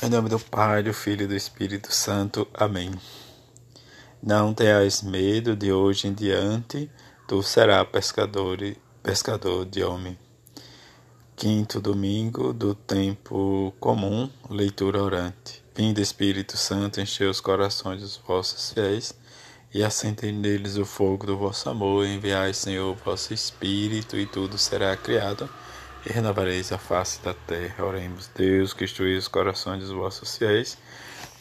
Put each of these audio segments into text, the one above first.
Em nome do Pai, do Filho e do Espírito Santo. Amém. Não tenhas medo de hoje em diante, tu serás pescador, pescador de homem. Quinto domingo do tempo comum, leitura orante. Vinde Espírito Santo, enchei os corações dos vossos fiéis e acendei neles o fogo do vosso amor. Enviai, Senhor, o vosso Espírito e tudo será criado e renovareis a face da terra. Oremos, Deus, que instruís os corações dos vossos fiéis,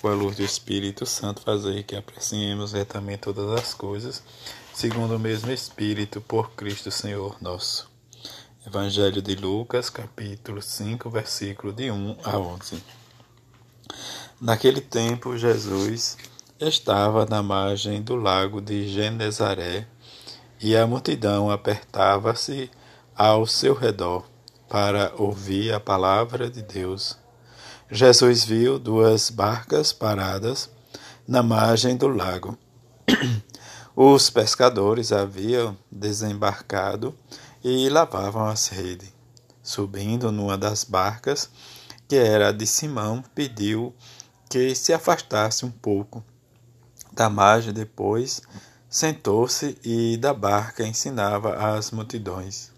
com a luz do Espírito Santo, fazei que apreciemos retamente todas as coisas, segundo o mesmo Espírito, por Cristo Senhor nosso. Evangelho de Lucas, capítulo 5, versículo de 1 a 11. Naquele tempo, Jesus estava na margem do lago de Genezaré e a multidão apertava-se ao seu redor para ouvir a palavra de Deus. Jesus viu duas barcas paradas na margem do lago. Os pescadores haviam desembarcado e lavavam as redes. Subindo numa das barcas, que era de Simão, pediu que se afastasse um pouco da margem. Depois sentou-se e da barca ensinava as multidões.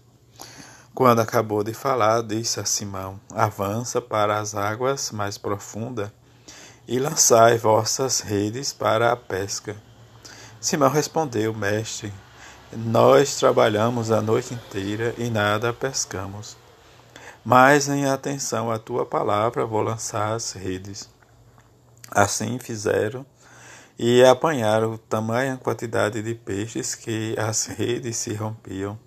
Quando acabou de falar, disse a Simão: Avança para as águas mais profundas e lançai vossas redes para a pesca. Simão respondeu: Mestre, nós trabalhamos a noite inteira e nada pescamos. Mas em atenção à tua palavra vou lançar as redes. Assim fizeram e apanharam tamanha quantidade de peixes que as redes se rompiam.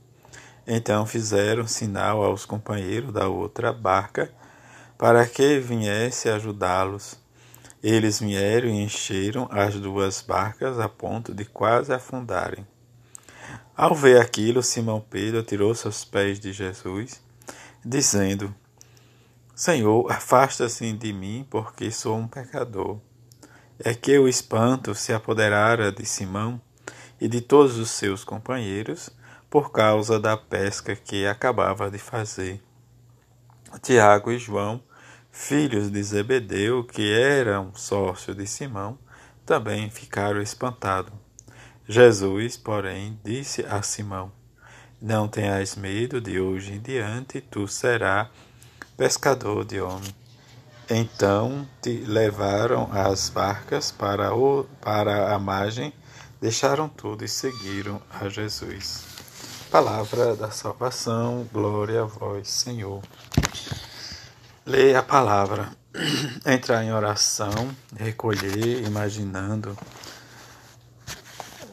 Então fizeram sinal aos companheiros da outra barca para que viesse ajudá-los. Eles vieram e encheram as duas barcas a ponto de quase afundarem. Ao ver aquilo, Simão Pedro tirou seus pés de Jesus, dizendo: Senhor, afasta-se de mim, porque sou um pecador. É que o espanto se apoderara de Simão e de todos os seus companheiros por causa da pesca que acabava de fazer. Tiago e João, filhos de Zebedeu, que eram sócios de Simão, também ficaram espantados. Jesus, porém, disse a Simão: Não tenhas medo, de hoje em diante tu serás pescador de homem. Então te levaram as barcas para, o, para a margem, deixaram tudo e seguiram a Jesus. Palavra da salvação, glória a vós, Senhor. Leia a palavra, entrar em oração, recolher, imaginando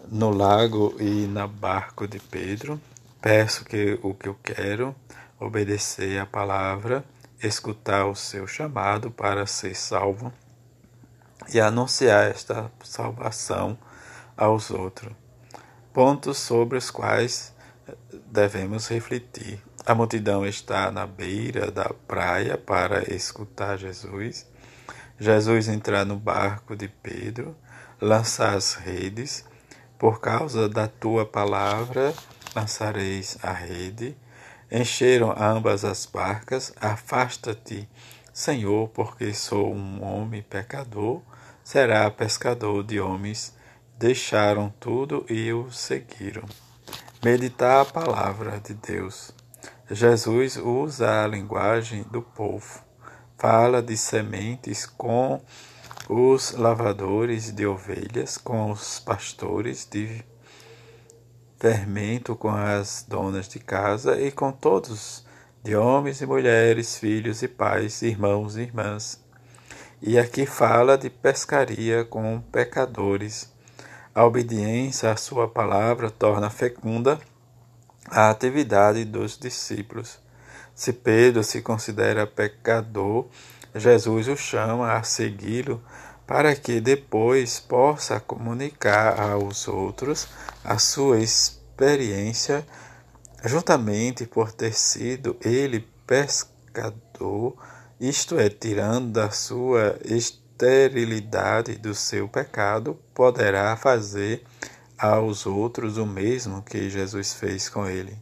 no lago e na barco de Pedro. Peço que o que eu quero, obedecer a palavra, escutar o seu chamado para ser salvo e anunciar esta salvação aos outros. Pontos sobre os quais devemos refletir. A multidão está na beira da praia para escutar Jesus. Jesus entrar no barco de Pedro, lançar as redes. Por causa da tua palavra, lançareis a rede. Encheram ambas as barcas. Afasta-te, Senhor, porque sou um homem pecador. Será pescador de homens. Deixaram tudo e o seguiram. Meditar a palavra de Deus. Jesus usa a linguagem do povo. Fala de sementes com os lavadores de ovelhas, com os pastores de fermento, com as donas de casa e com todos, de homens e mulheres, filhos e pais, irmãos e irmãs. E aqui fala de pescaria com pecadores a obediência à sua palavra torna fecunda a atividade dos discípulos. Se Pedro se considera pecador, Jesus o chama a segui-lo para que depois possa comunicar aos outros a sua experiência, juntamente por ter sido ele pescador, isto é, tirando da sua esterilidade do seu pecado, poderá fazer aos outros o mesmo que Jesus fez com ele.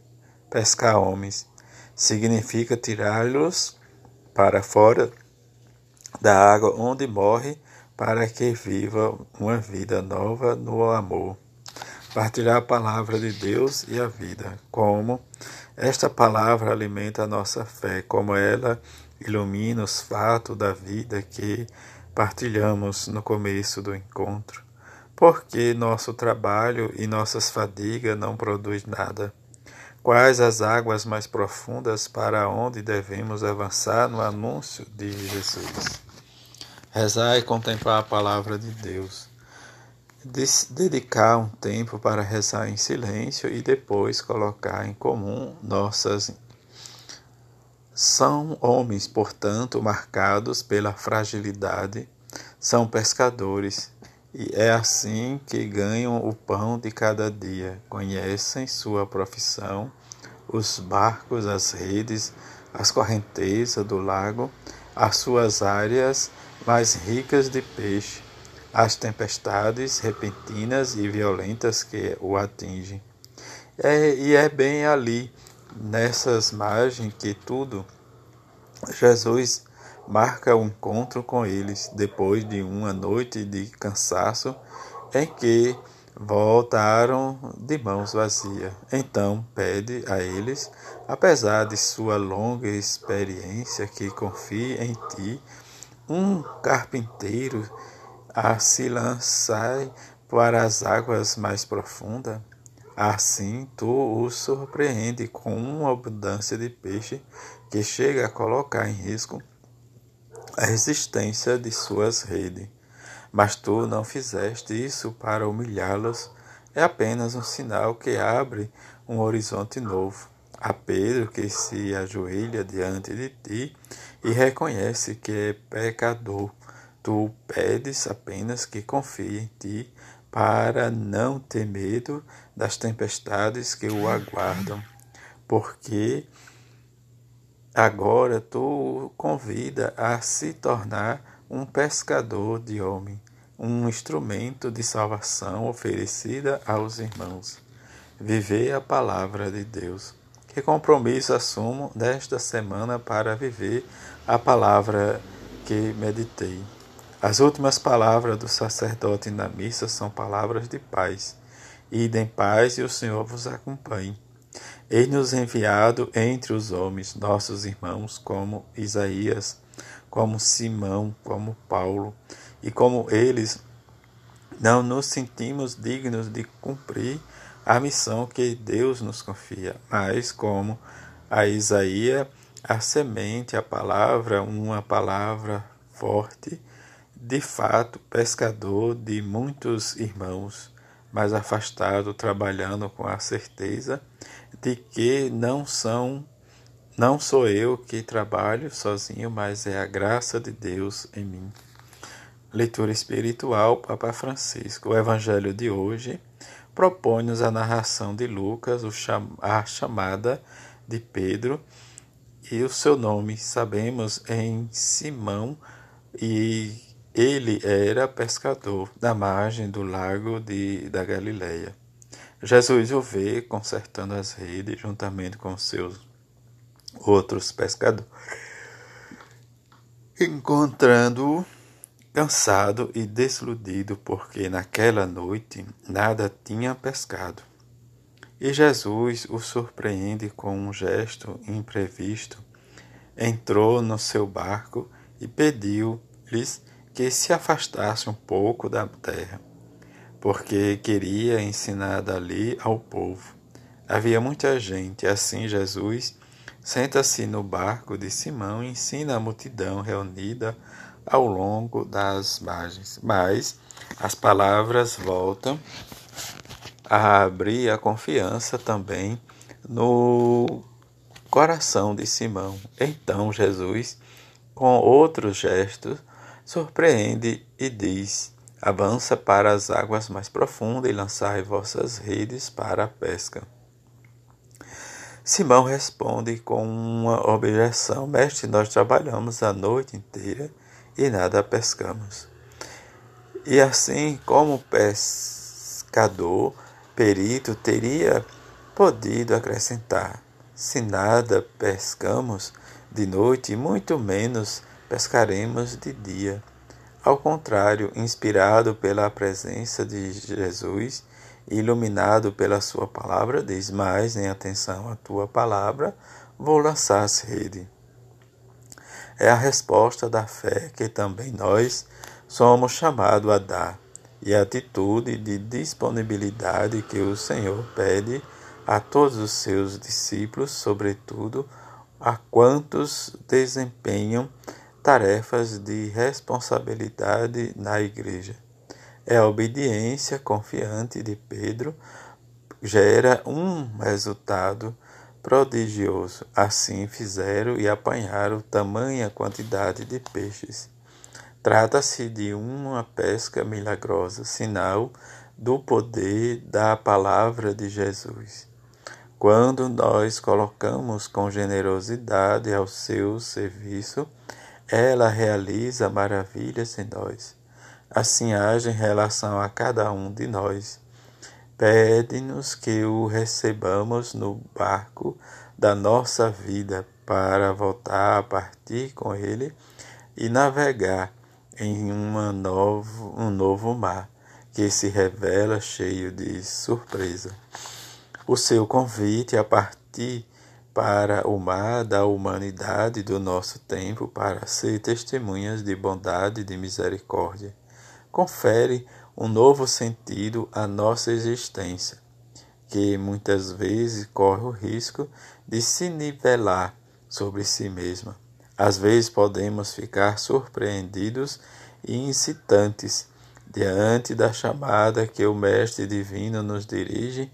Pescar homens significa tirá-los para fora da água onde morre, para que viva uma vida nova no amor. Partilhar a palavra de Deus e a vida. Como esta palavra alimenta a nossa fé, como ela ilumina os fatos da vida que partilhamos no começo do encontro. Porque nosso trabalho e nossas fadigas não produzem nada. Quais as águas mais profundas para onde devemos avançar no anúncio de Jesus? Rezar e contemplar a palavra de Deus. Dedicar um tempo para rezar em silêncio e depois colocar em comum nossas. São homens, portanto, marcados pela fragilidade, são pescadores, e é assim que ganham o pão de cada dia. Conhecem sua profissão, os barcos, as redes, as correntezas do lago, as suas áreas mais ricas de peixe, as tempestades repentinas e violentas que o atingem. É, e é bem ali, nessas margens, que tudo Jesus marca o encontro com eles depois de uma noite de cansaço em que voltaram de mãos vazias. Então pede a eles, apesar de sua longa experiência, que confie em ti, um carpinteiro a se lançar para as águas mais profundas. Assim tu o surpreende com uma abundância de peixe que chega a colocar em risco a resistência de suas redes. Mas tu não fizeste isso para humilhá-los, é apenas um sinal que abre um horizonte novo. A Pedro que se ajoelha diante de ti e reconhece que é pecador. Tu pedes apenas que confie em ti para não ter medo das tempestades que o aguardam, porque Agora tu convida a se tornar um pescador de homem, um instrumento de salvação oferecida aos irmãos. Viver a palavra de Deus. Que compromisso assumo desta semana para viver a palavra que meditei? As últimas palavras do sacerdote na missa são palavras de paz. Idem paz e o Senhor vos acompanhe. Eis-nos enviado entre os homens, nossos irmãos, como Isaías, como Simão, como Paulo, e como eles, não nos sentimos dignos de cumprir a missão que Deus nos confia, mas como a Isaías, a semente, a palavra, uma palavra forte, de fato, pescador de muitos irmãos, mas afastado, trabalhando com a certeza de que não são não sou eu que trabalho sozinho, mas é a graça de Deus em mim. Leitura espiritual, Papa Francisco. O evangelho de hoje propõe-nos a narração de Lucas, a chamada de Pedro e o seu nome. Sabemos em Simão e ele era pescador da margem do lago de, da Galileia. Jesus o vê consertando as redes juntamente com seus outros pescadores, encontrando-o cansado e desiludido, porque naquela noite nada tinha pescado. E Jesus o surpreende com um gesto imprevisto. Entrou no seu barco e pediu-lhes que se afastasse um pouco da terra porque queria ensinar dali ao povo. Havia muita gente, assim Jesus senta-se no barco de Simão e ensina a multidão reunida ao longo das margens. Mas as palavras voltam a abrir a confiança também no coração de Simão. Então Jesus, com outros gestos, surpreende e diz: Avança para as águas mais profundas e lançai vossas redes para a pesca. Simão responde com uma objeção: Mestre, nós trabalhamos a noite inteira e nada pescamos. E assim, como pescador, perito, teria podido acrescentar: Se nada pescamos de noite, muito menos pescaremos de dia. Ao contrário, inspirado pela presença de Jesus, iluminado pela sua palavra, diz: Mas, em atenção à tua palavra, vou lançar as redes. É a resposta da fé que também nós somos chamados a dar e a atitude de disponibilidade que o Senhor pede a todos os seus discípulos, sobretudo a quantos desempenham tarefas de responsabilidade na igreja. É a obediência confiante de Pedro gera um resultado prodigioso. Assim fizeram e apanharam tamanha quantidade de peixes. Trata-se de uma pesca milagrosa, sinal do poder da palavra de Jesus. Quando nós colocamos com generosidade ao seu serviço, ela realiza maravilhas em nós. Assim age em relação a cada um de nós. Pede-nos que o recebamos no barco da nossa vida para voltar a partir com ele e navegar em uma novo, um novo mar que se revela cheio de surpresa. O seu convite a partir para o mar da humanidade do nosso tempo para ser testemunhas de bondade e de misericórdia confere um novo sentido à nossa existência, que muitas vezes corre o risco de se nivelar sobre si mesma. Às vezes podemos ficar surpreendidos e incitantes diante da chamada que o Mestre Divino nos dirige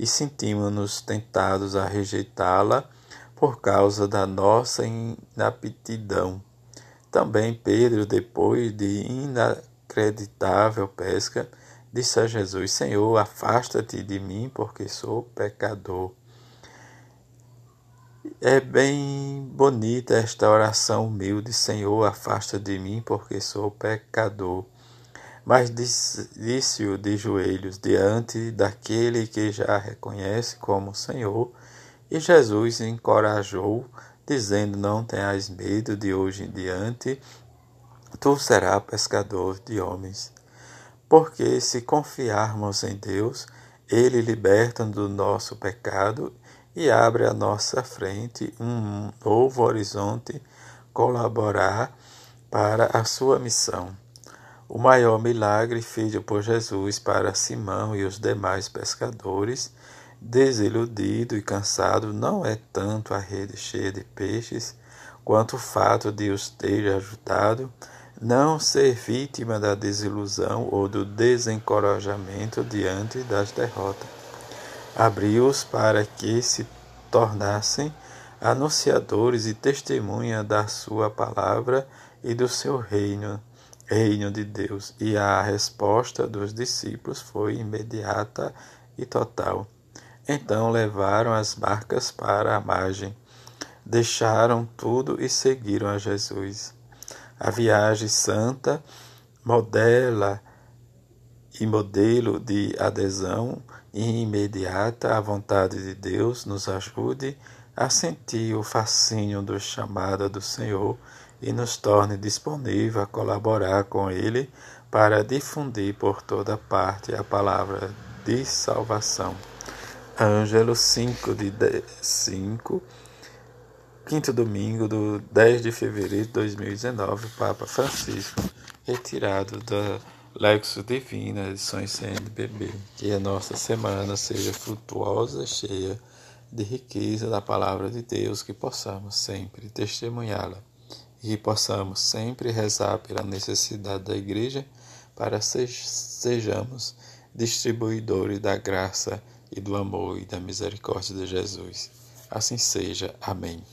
e sentimos-nos tentados a rejeitá-la por causa da nossa inaptidão. Também Pedro, depois de inacreditável pesca, disse a Jesus: Senhor, afasta-te de mim, porque sou pecador. É bem bonita esta oração humilde, Senhor, afasta de mim, porque sou pecador. Mas disse-o de joelhos diante daquele que já reconhece como Senhor, e Jesus encorajou, dizendo: Não tenhas medo, de hoje em diante tu serás pescador de homens. Porque se confiarmos em Deus, Ele liberta do nosso pecado e abre à nossa frente um novo horizonte, colaborar para a sua missão. O maior milagre feito por Jesus para Simão e os demais pescadores, desiludido e cansado, não é tanto a rede cheia de peixes, quanto o fato de os ter ajudado não ser vítima da desilusão ou do desencorajamento diante das derrotas. Abriu-os para que se tornassem anunciadores e testemunha da sua palavra e do seu reino, reino de Deus. E a resposta dos discípulos foi imediata e total. Então levaram as barcas para a margem, deixaram tudo e seguiram a Jesus. A viagem santa modela e modelo de adesão imediata à vontade de Deus nos ajude a sentir o fascínio do chamado do Senhor e nos torne disponível a colaborar com Ele para difundir por toda parte a palavra de salvação. Ângelo 5 de 5, quinto domingo do 10 de fevereiro de 2019, Papa Francisco, retirado da Lexo Divina, edições CNBB. Que a nossa semana seja frutuosa, cheia de riqueza da palavra de Deus, que possamos sempre testemunhá-la e possamos sempre rezar pela necessidade da igreja para sejamos distribuidores da graça e do amor e da misericórdia de Jesus. Assim seja. Amém.